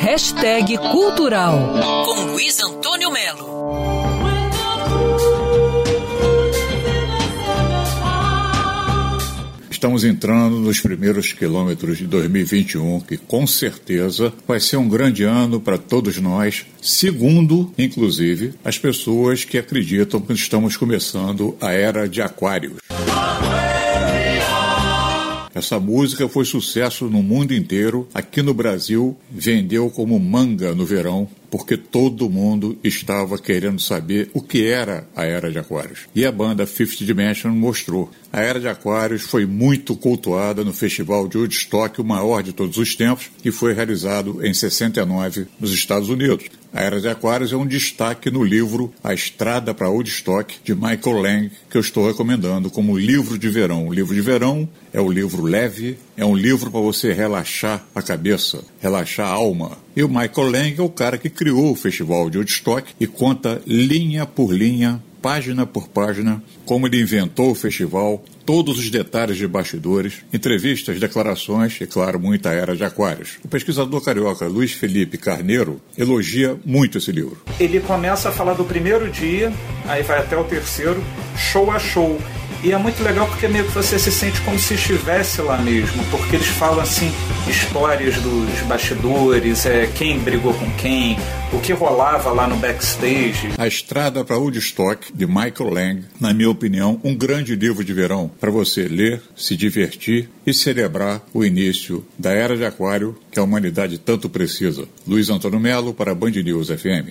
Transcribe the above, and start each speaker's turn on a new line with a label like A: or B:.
A: Hashtag Cultural com Luiz Antônio Melo.
B: Estamos entrando nos primeiros quilômetros de 2021, que com certeza vai ser um grande ano para todos nós, segundo, inclusive, as pessoas que acreditam que estamos começando a era de Aquários. Essa música foi sucesso no mundo inteiro. Aqui no Brasil, vendeu como manga no verão, porque todo mundo estava querendo saber o que era a Era de Aquários. E a banda Fifth Dimension mostrou. A Era de Aquários foi muito cultuada no Festival de Woodstock, o maior de todos os tempos, que foi realizado em 69 nos Estados Unidos. A Era de Aquários é um destaque no livro A Estrada para Woodstock, de Michael Lang, que eu estou recomendando como livro de verão. O livro de verão é o livro leve, é um livro para você relaxar a cabeça, relaxar a alma. E o Michael Lang é o cara que criou o Festival de Woodstock e conta linha por linha página por página, como ele inventou o festival, todos os detalhes de bastidores, entrevistas, declarações e, claro, muita era de aquários. O pesquisador carioca Luiz Felipe Carneiro elogia muito esse livro.
C: Ele começa a falar do primeiro dia, aí vai até o terceiro, show a show. E é muito legal porque meio que você se sente como se estivesse lá mesmo, porque eles falam assim histórias dos bastidores, é, quem brigou com quem, o que rolava lá no backstage.
B: A Estrada para Woodstock, de Michael Lang, na minha opinião, um grande livro de verão para você ler, se divertir e celebrar o início da Era de Aquário que a humanidade tanto precisa. Luiz Antônio Melo para Band News FM.